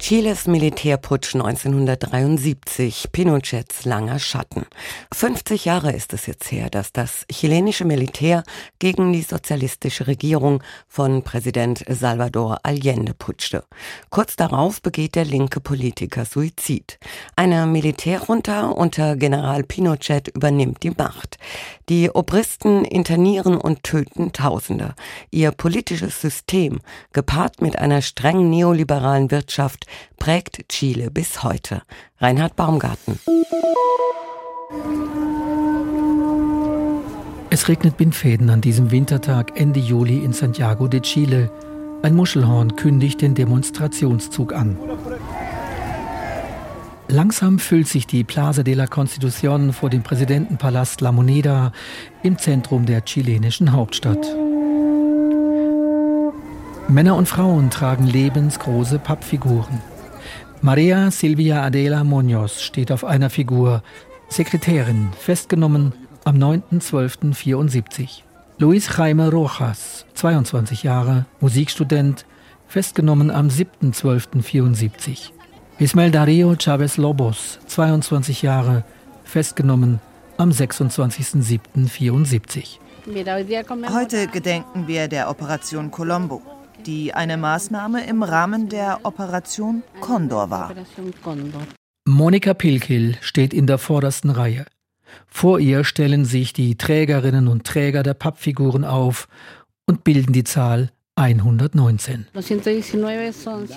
Chiles Militärputsch 1973, Pinochets langer Schatten. 50 Jahre ist es jetzt her, dass das chilenische Militär gegen die sozialistische Regierung von Präsident Salvador Allende putschte. Kurz darauf begeht der linke Politiker Suizid. Eine Militärjunta unter General Pinochet übernimmt die Macht. Die Obristen internieren und töten Tausende. Ihr politisches System, gepaart mit einer streng neoliberalen Wirtschaft, prägt Chile bis heute. Reinhard Baumgarten. Es regnet Bindfäden an diesem Wintertag Ende Juli in Santiago de Chile. Ein Muschelhorn kündigt den Demonstrationszug an. Langsam füllt sich die Plaza de la Constitución vor dem Präsidentenpalast La Moneda im Zentrum der chilenischen Hauptstadt. Männer und Frauen tragen lebensgroße Pappfiguren. Maria Silvia Adela Munoz steht auf einer Figur, Sekretärin, festgenommen am 9.12.74. Luis Jaime Rojas, 22 Jahre, Musikstudent, festgenommen am 7.12.74. Ismael Dario Chavez Lobos, 22 Jahre, festgenommen am 26.07.74. Heute gedenken wir der Operation Colombo die eine Maßnahme im Rahmen der Operation Condor war. Monika Pilkil steht in der vordersten Reihe. Vor ihr stellen sich die Trägerinnen und Träger der Pappfiguren auf und bilden die Zahl 119.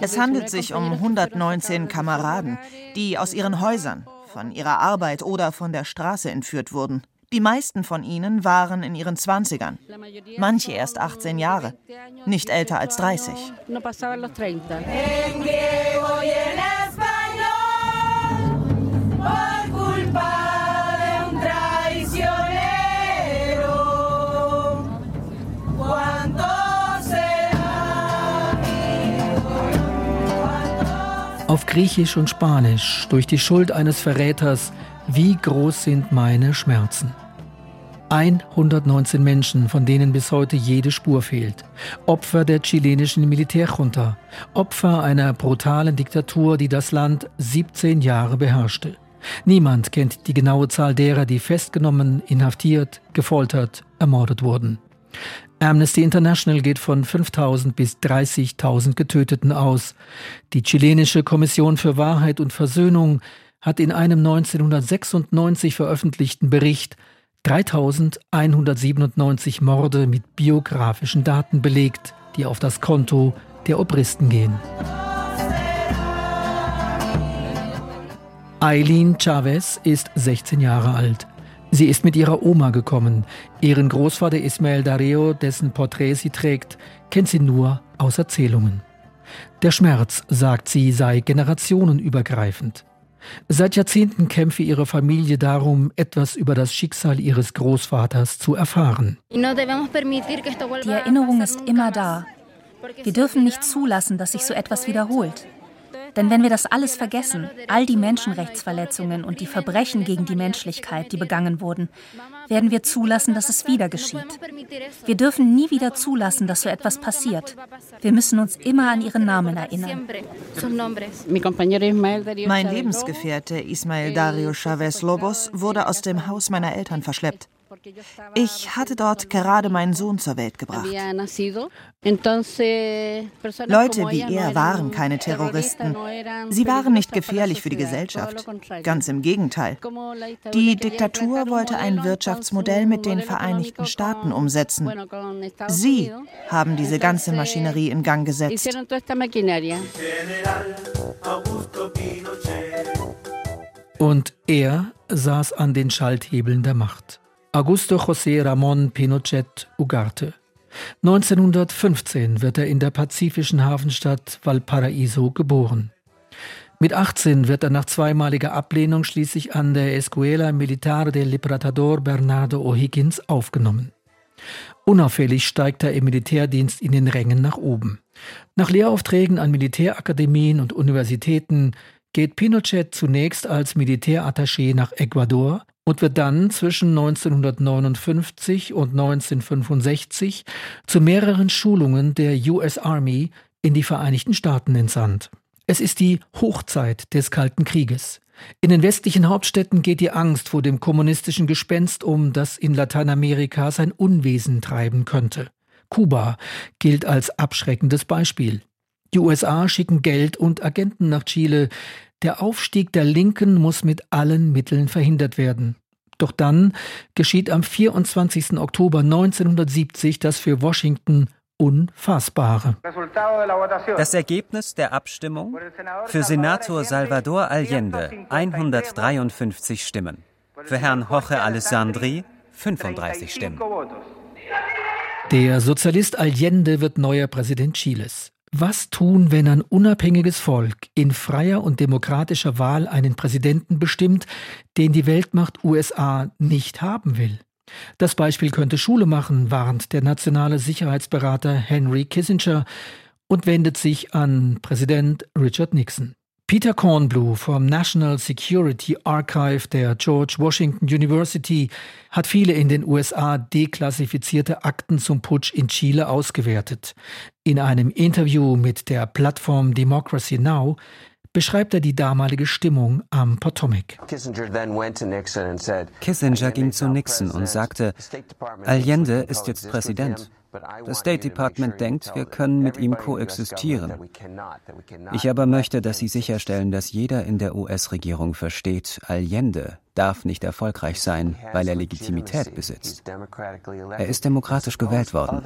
Es handelt sich um 119 Kameraden, die aus ihren Häusern, von ihrer Arbeit oder von der Straße entführt wurden. Die meisten von ihnen waren in ihren Zwanzigern, manche erst 18 Jahre, nicht älter als 30. Auf Griechisch und Spanisch, durch die Schuld eines Verräters, wie groß sind meine Schmerzen. 119 Menschen, von denen bis heute jede Spur fehlt. Opfer der chilenischen Militärjunta. Opfer einer brutalen Diktatur, die das Land 17 Jahre beherrschte. Niemand kennt die genaue Zahl derer, die festgenommen, inhaftiert, gefoltert, ermordet wurden. Amnesty International geht von 5000 bis 30.000 Getöteten aus. Die chilenische Kommission für Wahrheit und Versöhnung hat in einem 1996 veröffentlichten Bericht 3197 Morde mit biografischen Daten belegt, die auf das Konto der Obristen gehen. Eileen Chavez ist 16 Jahre alt. Sie ist mit ihrer Oma gekommen. Ihren Großvater Ismael Dario, dessen Porträt sie trägt, kennt sie nur aus Erzählungen. Der Schmerz, sagt sie, sei generationenübergreifend. Seit Jahrzehnten kämpfe ihre Familie darum, etwas über das Schicksal ihres Großvaters zu erfahren. Die Erinnerung ist immer da. Wir dürfen nicht zulassen, dass sich so etwas wiederholt. Denn wenn wir das alles vergessen, all die Menschenrechtsverletzungen und die Verbrechen gegen die Menschlichkeit, die begangen wurden, werden wir zulassen, dass es wieder geschieht. Wir dürfen nie wieder zulassen, dass so etwas passiert. Wir müssen uns immer an ihren Namen erinnern. Mein Lebensgefährte Ismael Dario Chavez Lobos wurde aus dem Haus meiner Eltern verschleppt. Ich hatte dort gerade meinen Sohn zur Welt gebracht. Leute wie er waren keine Terroristen. Sie waren nicht gefährlich für die Gesellschaft. Ganz im Gegenteil. Die Diktatur wollte ein Wirtschaftsmodell mit den Vereinigten Staaten umsetzen. Sie haben diese ganze Maschinerie in Gang gesetzt. Und er saß an den Schalthebeln der Macht. Augusto José Ramón Pinochet Ugarte. 1915 wird er in der pazifischen Hafenstadt Valparaiso geboren. Mit 18 wird er nach zweimaliger Ablehnung schließlich an der Escuela Militar del Libertador Bernardo O'Higgins aufgenommen. Unauffällig steigt er im Militärdienst in den Rängen nach oben. Nach Lehraufträgen an Militärakademien und Universitäten geht Pinochet zunächst als Militärattaché nach Ecuador und wird dann zwischen 1959 und 1965 zu mehreren Schulungen der US Army in die Vereinigten Staaten entsandt. Es ist die Hochzeit des Kalten Krieges. In den westlichen Hauptstädten geht die Angst vor dem kommunistischen Gespenst um, das in Lateinamerika sein Unwesen treiben könnte. Kuba gilt als abschreckendes Beispiel. Die USA schicken Geld und Agenten nach Chile. Der Aufstieg der Linken muss mit allen Mitteln verhindert werden. Doch dann geschieht am 24. Oktober 1970 das für Washington Unfassbare. Das Ergebnis der Abstimmung für Senator Salvador Allende 153 Stimmen, für Herrn Jorge Alessandri 35 Stimmen. Der Sozialist Allende wird neuer Präsident Chiles. Was tun, wenn ein unabhängiges Volk in freier und demokratischer Wahl einen Präsidenten bestimmt, den die Weltmacht USA nicht haben will? Das Beispiel könnte Schule machen, warnt der nationale Sicherheitsberater Henry Kissinger und wendet sich an Präsident Richard Nixon. Peter Kornblue vom National Security Archive der George Washington University hat viele in den USA deklassifizierte Akten zum Putsch in Chile ausgewertet. In einem Interview mit der Plattform Democracy Now beschreibt er die damalige Stimmung am Potomac. Kissinger ging zu Nixon und sagte, Allende ist jetzt Präsident. Das State Department denkt, wir können mit ihm koexistieren. Ich aber möchte, dass Sie sicherstellen, dass jeder in der US-Regierung versteht, Allende darf nicht erfolgreich sein, weil er Legitimität besitzt. Er ist demokratisch gewählt worden.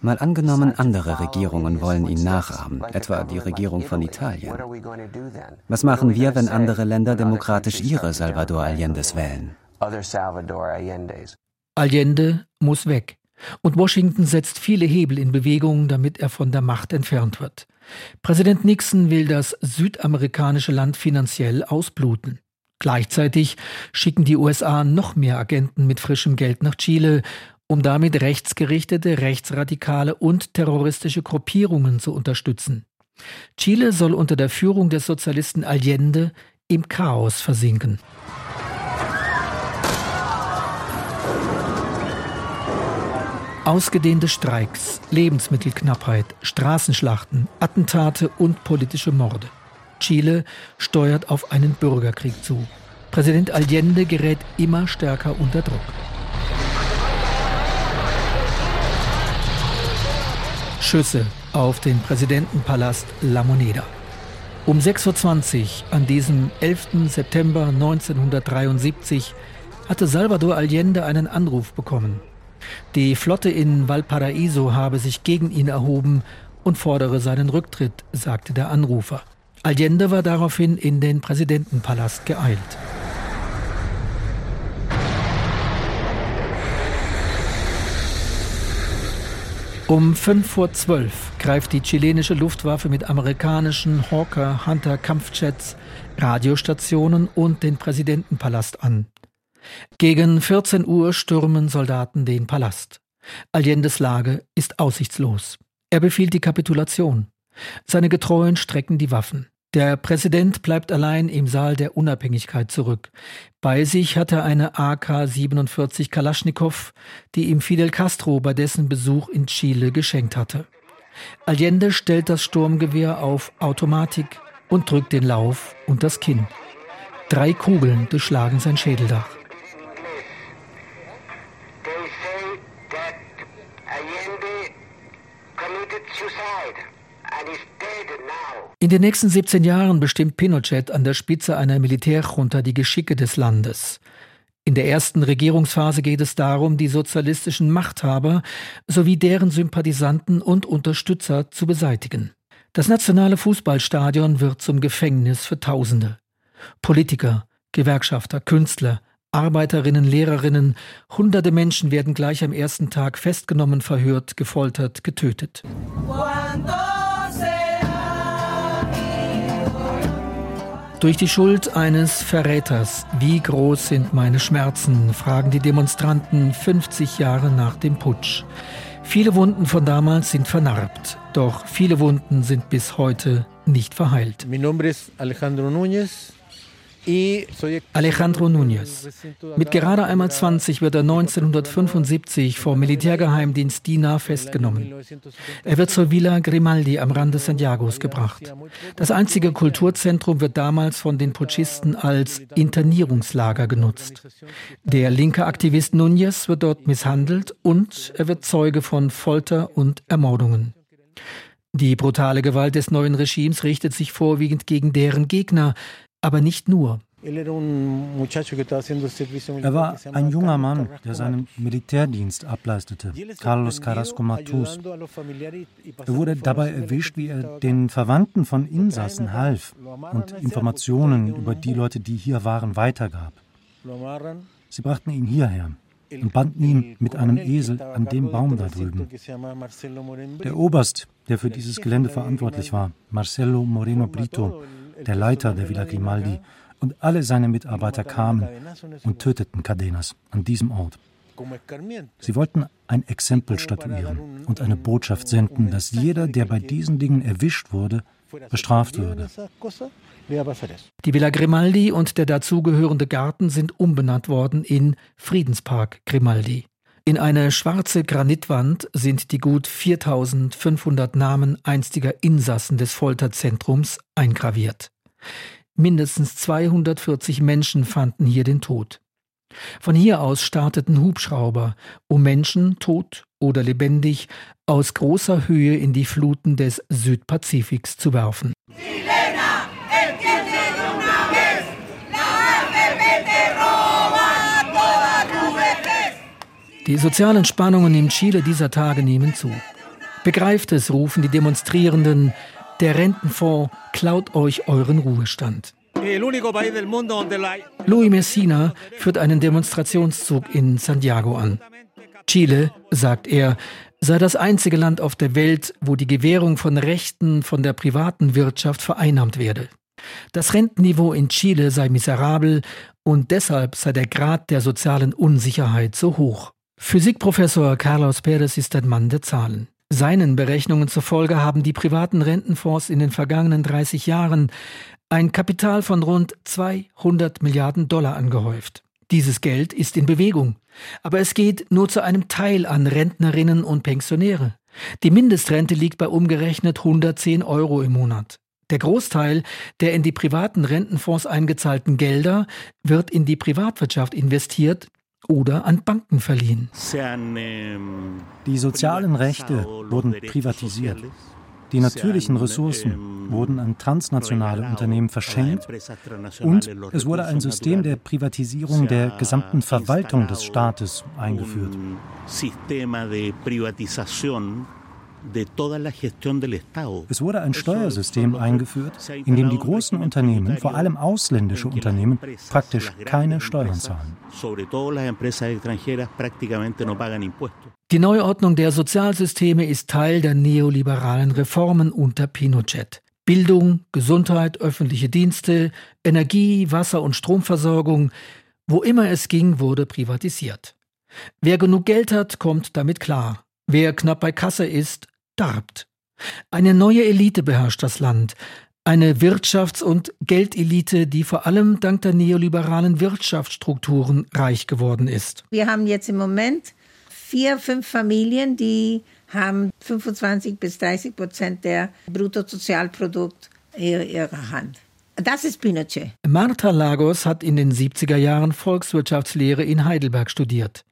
Mal angenommen, andere Regierungen wollen ihn nachahmen, etwa die Regierung von Italien. Was machen wir, wenn andere Länder demokratisch ihre Salvador Allendes wählen? Allende muss weg. Und Washington setzt viele Hebel in Bewegung, damit er von der Macht entfernt wird. Präsident Nixon will das südamerikanische Land finanziell ausbluten. Gleichzeitig schicken die USA noch mehr Agenten mit frischem Geld nach Chile, um damit rechtsgerichtete, rechtsradikale und terroristische Gruppierungen zu unterstützen. Chile soll unter der Führung des Sozialisten Allende im Chaos versinken. Ausgedehnte Streiks, Lebensmittelknappheit, Straßenschlachten, Attentate und politische Morde. Chile steuert auf einen Bürgerkrieg zu. Präsident Allende gerät immer stärker unter Druck. Schüsse auf den Präsidentenpalast La Moneda. Um 6.20 Uhr an diesem 11. September 1973 hatte Salvador Allende einen Anruf bekommen. Die Flotte in Valparaiso habe sich gegen ihn erhoben und fordere seinen Rücktritt, sagte der Anrufer. Allende war daraufhin in den Präsidentenpalast geeilt. Um 5 vor 12 greift die chilenische Luftwaffe mit amerikanischen Hawker Hunter Kampfjets, Radiostationen und den Präsidentenpalast an. Gegen 14 Uhr stürmen Soldaten den Palast. Allendes Lage ist aussichtslos. Er befiehlt die Kapitulation. Seine Getreuen strecken die Waffen. Der Präsident bleibt allein im Saal der Unabhängigkeit zurück. Bei sich hat er eine AK-47 Kalaschnikow, die ihm Fidel Castro bei dessen Besuch in Chile geschenkt hatte. Allende stellt das Sturmgewehr auf Automatik und drückt den Lauf und das Kinn. Drei Kugeln durchschlagen sein Schädeldach. Den nächsten 17 Jahren bestimmt Pinochet an der Spitze einer Militärjunta die Geschicke des Landes. In der ersten Regierungsphase geht es darum, die sozialistischen Machthaber sowie deren Sympathisanten und Unterstützer zu beseitigen. Das nationale Fußballstadion wird zum Gefängnis für Tausende. Politiker, Gewerkschafter, Künstler, Arbeiterinnen, Lehrerinnen, hunderte Menschen werden gleich am ersten Tag festgenommen, verhört, gefoltert, getötet. Durch die Schuld eines Verräters. Wie groß sind meine Schmerzen? fragen die Demonstranten 50 Jahre nach dem Putsch. Viele Wunden von damals sind vernarbt, doch viele Wunden sind bis heute nicht verheilt. Mi nombre es Alejandro Núñez. Alejandro Núñez. Mit gerade einmal 20 wird er 1975 vom Militärgeheimdienst DINA festgenommen. Er wird zur Villa Grimaldi am Rande Santiagos gebracht. Das einzige Kulturzentrum wird damals von den Putschisten als Internierungslager genutzt. Der linke Aktivist Núñez wird dort misshandelt und er wird Zeuge von Folter und Ermordungen. Die brutale Gewalt des neuen Regimes richtet sich vorwiegend gegen deren Gegner, aber nicht nur. Er war ein junger Mann, der seinen Militärdienst ableistete, Carlos Carrasco Matus. Er wurde dabei erwischt, wie er den Verwandten von Insassen half und Informationen über die Leute, die hier waren, weitergab. Sie brachten ihn hierher und banden ihn mit einem Esel an dem Baum da drüben. Der Oberst, der für dieses Gelände verantwortlich war, Marcelo Moreno Brito, der Leiter der Villa Grimaldi, und alle seine Mitarbeiter kamen und töteten Cadenas an diesem Ort. Sie wollten ein Exempel statuieren und eine Botschaft senden, dass jeder, der bei diesen Dingen erwischt wurde, bestraft würde. Die Villa Grimaldi und der dazugehörende Garten sind umbenannt worden in Friedenspark Grimaldi. In eine schwarze Granitwand sind die gut 4500 Namen einstiger Insassen des Folterzentrums eingraviert. Mindestens 240 Menschen fanden hier den Tod. Von hier aus starteten Hubschrauber, um Menschen, tot oder lebendig, aus großer Höhe in die Fluten des Südpazifiks zu werfen. Die sozialen Spannungen in Chile dieser Tage nehmen zu. Begreift es, rufen die Demonstrierenden, der Rentenfonds klaut euch euren Ruhestand. Louis Messina führt einen Demonstrationszug in Santiago an. Chile, sagt er, sei das einzige Land auf der Welt, wo die Gewährung von Rechten von der privaten Wirtschaft vereinnahmt werde. Das Rentenniveau in Chile sei miserabel und deshalb sei der Grad der sozialen Unsicherheit so hoch. Physikprofessor Carlos Perez ist ein Mann der Zahlen. Seinen Berechnungen zufolge haben die privaten Rentenfonds in den vergangenen 30 Jahren ein Kapital von rund 200 Milliarden Dollar angehäuft. Dieses Geld ist in Bewegung, aber es geht nur zu einem Teil an Rentnerinnen und Pensionäre. Die Mindestrente liegt bei umgerechnet 110 Euro im Monat. Der Großteil der in die privaten Rentenfonds eingezahlten Gelder wird in die Privatwirtschaft investiert, oder an Banken verliehen. Die sozialen Rechte wurden privatisiert. Die natürlichen Ressourcen wurden an transnationale Unternehmen verschenkt und es wurde ein System der Privatisierung der gesamten Verwaltung des Staates eingeführt. Es wurde ein Steuersystem eingeführt, in dem die großen Unternehmen, vor allem ausländische Unternehmen, praktisch keine Steuern zahlen. Die Neuordnung der Sozialsysteme ist Teil der neoliberalen Reformen unter Pinochet. Bildung, Gesundheit, öffentliche Dienste, Energie, Wasser- und Stromversorgung, wo immer es ging, wurde privatisiert. Wer genug Geld hat, kommt damit klar. Wer knapp bei Kasse ist, darbt. Eine neue Elite beherrscht das Land, eine Wirtschafts- und Geldelite, die vor allem dank der neoliberalen Wirtschaftsstrukturen reich geworden ist. Wir haben jetzt im Moment vier, fünf Familien, die haben 25 bis 30 Prozent der Bruttosozialprodukt in ihrer Hand. Das ist Pinochet. Martha Lagos hat in den 70er Jahren Volkswirtschaftslehre in Heidelberg studiert.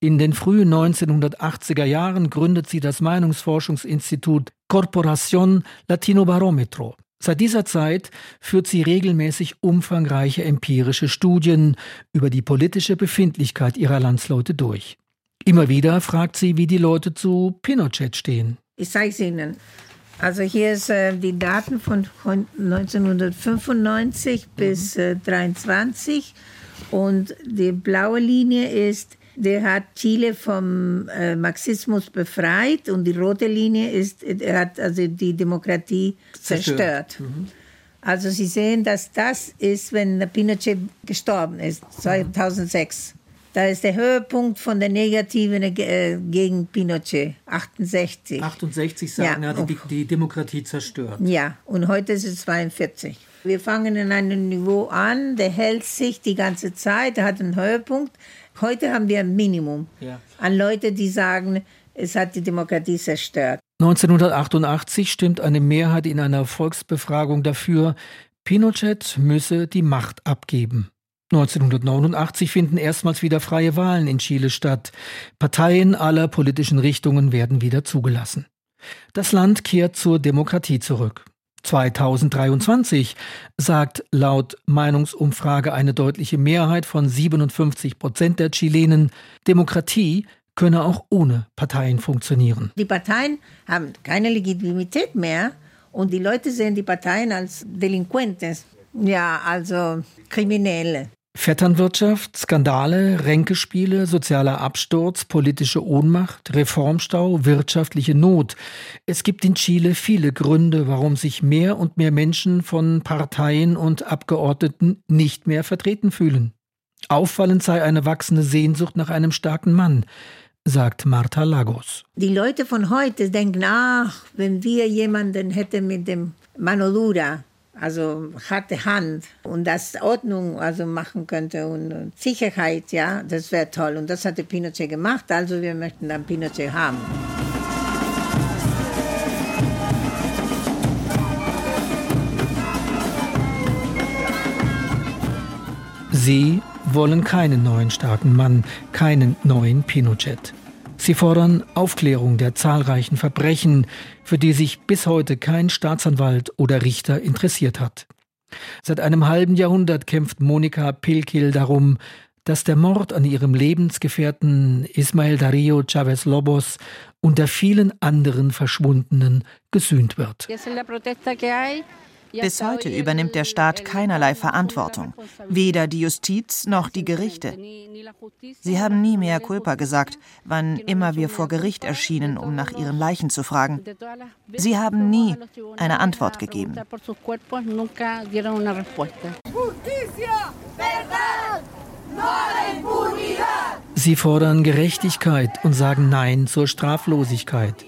In den frühen 1980er Jahren gründet sie das Meinungsforschungsinstitut Corporación Latino Barometro. Seit dieser Zeit führt sie regelmäßig umfangreiche empirische Studien über die politische Befindlichkeit ihrer Landsleute durch. Immer wieder fragt sie, wie die Leute zu Pinochet stehen. Ich zeige es Ihnen. Also hier sind äh, die Daten von 1995 mhm. bis äh, 23 und die blaue Linie ist der hat Chile vom äh, Marxismus befreit und die rote Linie ist, er hat also die Demokratie zerstört. zerstört. Mhm. Also Sie sehen, dass das ist, wenn Pinochet gestorben ist, 2006. Mhm. Da ist der Höhepunkt von der Negativen äh, gegen Pinochet, 68. 68 sagen, ja, er hat die, die Demokratie zerstört. Ja, und heute ist es 42. Wir fangen in einem Niveau an, der hält sich die ganze Zeit, der hat einen Höhepunkt. Heute haben wir ein Minimum ja. an Leute, die sagen, es hat die Demokratie zerstört. 1988 stimmt eine Mehrheit in einer Volksbefragung dafür, Pinochet müsse die Macht abgeben. 1989 finden erstmals wieder freie Wahlen in Chile statt. Parteien aller politischen Richtungen werden wieder zugelassen. Das Land kehrt zur Demokratie zurück. 2023 sagt laut Meinungsumfrage eine deutliche Mehrheit von 57 Prozent der Chilenen, Demokratie könne auch ohne Parteien funktionieren. Die Parteien haben keine Legitimität mehr und die Leute sehen die Parteien als Delinquentes, ja, also Kriminelle. Vetternwirtschaft, Skandale, Ränkespiele, sozialer Absturz, politische Ohnmacht, Reformstau, wirtschaftliche Not. Es gibt in Chile viele Gründe, warum sich mehr und mehr Menschen von Parteien und Abgeordneten nicht mehr vertreten fühlen. Auffallend sei eine wachsende Sehnsucht nach einem starken Mann, sagt Marta Lagos. Die Leute von heute denken, ach, wenn wir jemanden hätten mit dem Manodura, also harte Hand und das Ordnung also machen könnte und Sicherheit, ja, das wäre toll. Und das hatte Pinochet gemacht, also wir möchten dann Pinochet haben. Sie wollen keinen neuen starken Mann, keinen neuen Pinochet. Sie fordern Aufklärung der zahlreichen Verbrechen, für die sich bis heute kein Staatsanwalt oder Richter interessiert hat. Seit einem halben Jahrhundert kämpft Monika Pilkil darum, dass der Mord an ihrem Lebensgefährten Ismael Dario Chavez Lobos unter vielen anderen Verschwundenen gesühnt wird. Bis heute übernimmt der Staat keinerlei Verantwortung, weder die Justiz noch die Gerichte. Sie haben nie mehr Culpa gesagt, wann immer wir vor Gericht erschienen, um nach ihren Leichen zu fragen. Sie haben nie eine Antwort gegeben. Sie fordern Gerechtigkeit und sagen Nein zur Straflosigkeit.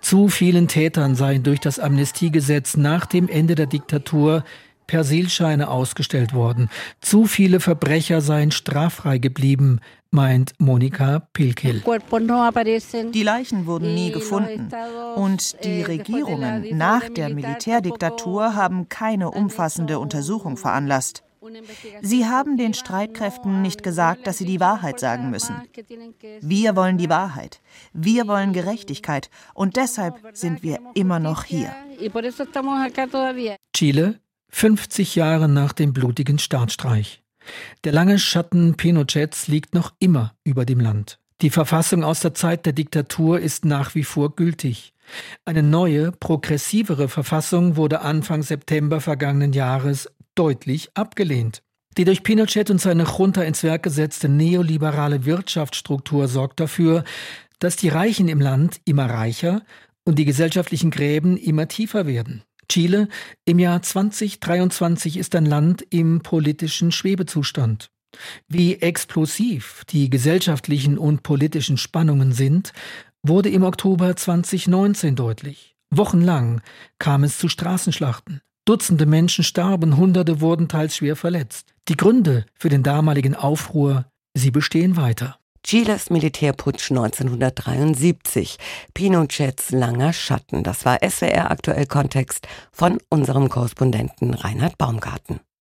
Zu vielen Tätern seien durch das Amnestiegesetz nach dem Ende der Diktatur Persilscheine ausgestellt worden. Zu viele Verbrecher seien straffrei geblieben, meint Monika Pilkil. Die Leichen wurden nie gefunden und die Regierungen nach der Militärdiktatur haben keine umfassende Untersuchung veranlasst. Sie haben den Streitkräften nicht gesagt, dass sie die Wahrheit sagen müssen. Wir wollen die Wahrheit. Wir wollen Gerechtigkeit. Und deshalb sind wir immer noch hier. Chile, 50 Jahre nach dem blutigen Staatsstreich. Der lange Schatten Pinochets liegt noch immer über dem Land. Die Verfassung aus der Zeit der Diktatur ist nach wie vor gültig. Eine neue, progressivere Verfassung wurde Anfang September vergangenen Jahres deutlich abgelehnt. Die durch Pinochet und seine Junta ins Werk gesetzte neoliberale Wirtschaftsstruktur sorgt dafür, dass die Reichen im Land immer reicher und die gesellschaftlichen Gräben immer tiefer werden. Chile im Jahr 2023 ist ein Land im politischen Schwebezustand. Wie explosiv die gesellschaftlichen und politischen Spannungen sind, wurde im Oktober 2019 deutlich. Wochenlang kam es zu Straßenschlachten. Dutzende Menschen starben, Hunderte wurden teils schwer verletzt. Die Gründe für den damaligen Aufruhr, sie bestehen weiter. Chiles Militärputsch 1973, Pinochets langer Schatten. Das war SWR aktuell Kontext von unserem Korrespondenten Reinhard Baumgarten.